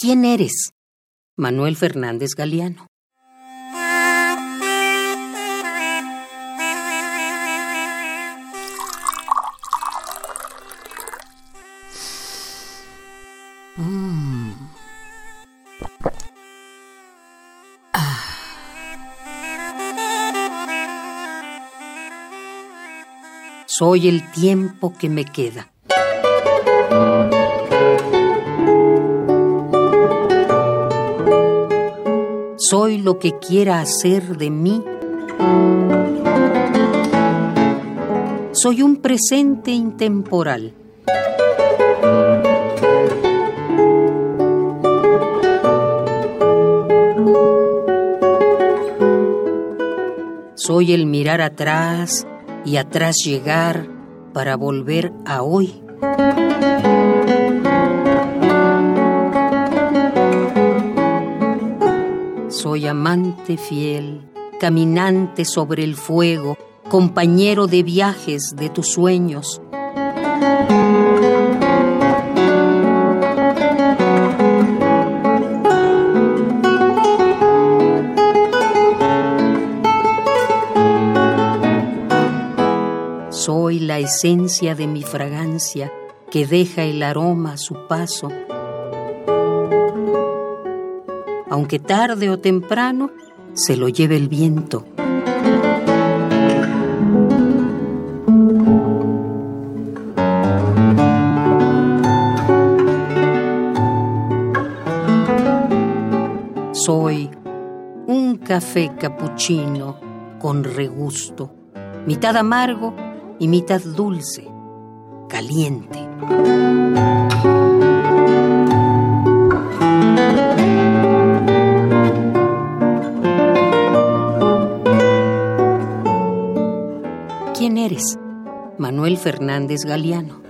¿Quién eres? Manuel Fernández Galeano. Mm. Ah. Soy el tiempo que me queda. Soy lo que quiera hacer de mí. Soy un presente intemporal. Soy el mirar atrás y atrás llegar para volver a hoy. Soy amante fiel, caminante sobre el fuego, compañero de viajes de tus sueños. Soy la esencia de mi fragancia que deja el aroma a su paso. Aunque tarde o temprano, se lo lleve el viento. Soy un café capuchino con regusto, mitad amargo y mitad dulce, caliente. Manuel Fernández Galeano.